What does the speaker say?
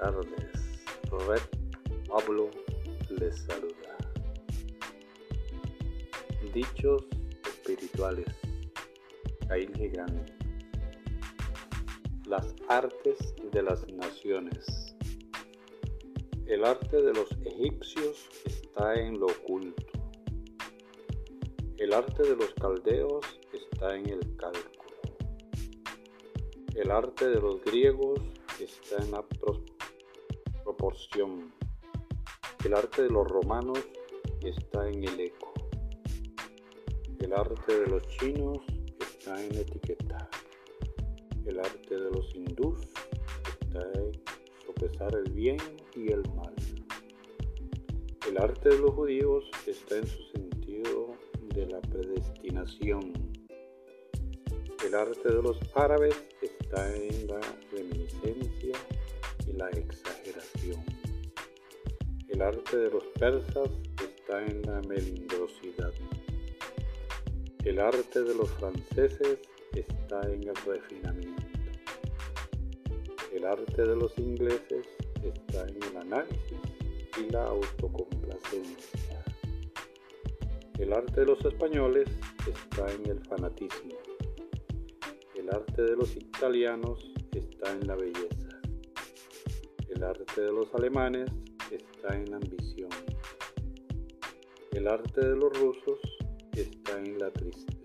tardes. Red Pablo les saluda. Dichos espirituales. Caín Gigante. Las artes de las naciones. El arte de los egipcios está en lo oculto. El arte de los caldeos está en el cálculo. El arte de los griegos está en la proporción. El arte de los romanos está en el eco. El arte de los chinos está en la etiqueta. El arte de los hindús está en sopesar el bien y el mal. El arte de los judíos está en su sentido de la predestinación. El arte de los árabes está en la reminiscencia y la exageración. El arte de los persas está en la melindrosidad. El arte de los franceses está en el refinamiento. El arte de los ingleses está en el análisis y la autocomplacencia. El arte de los españoles está en el fanatismo. El arte de los italianos está en la belleza. El arte de los alemanes está en la ambición. El arte de los rusos está en la tristeza.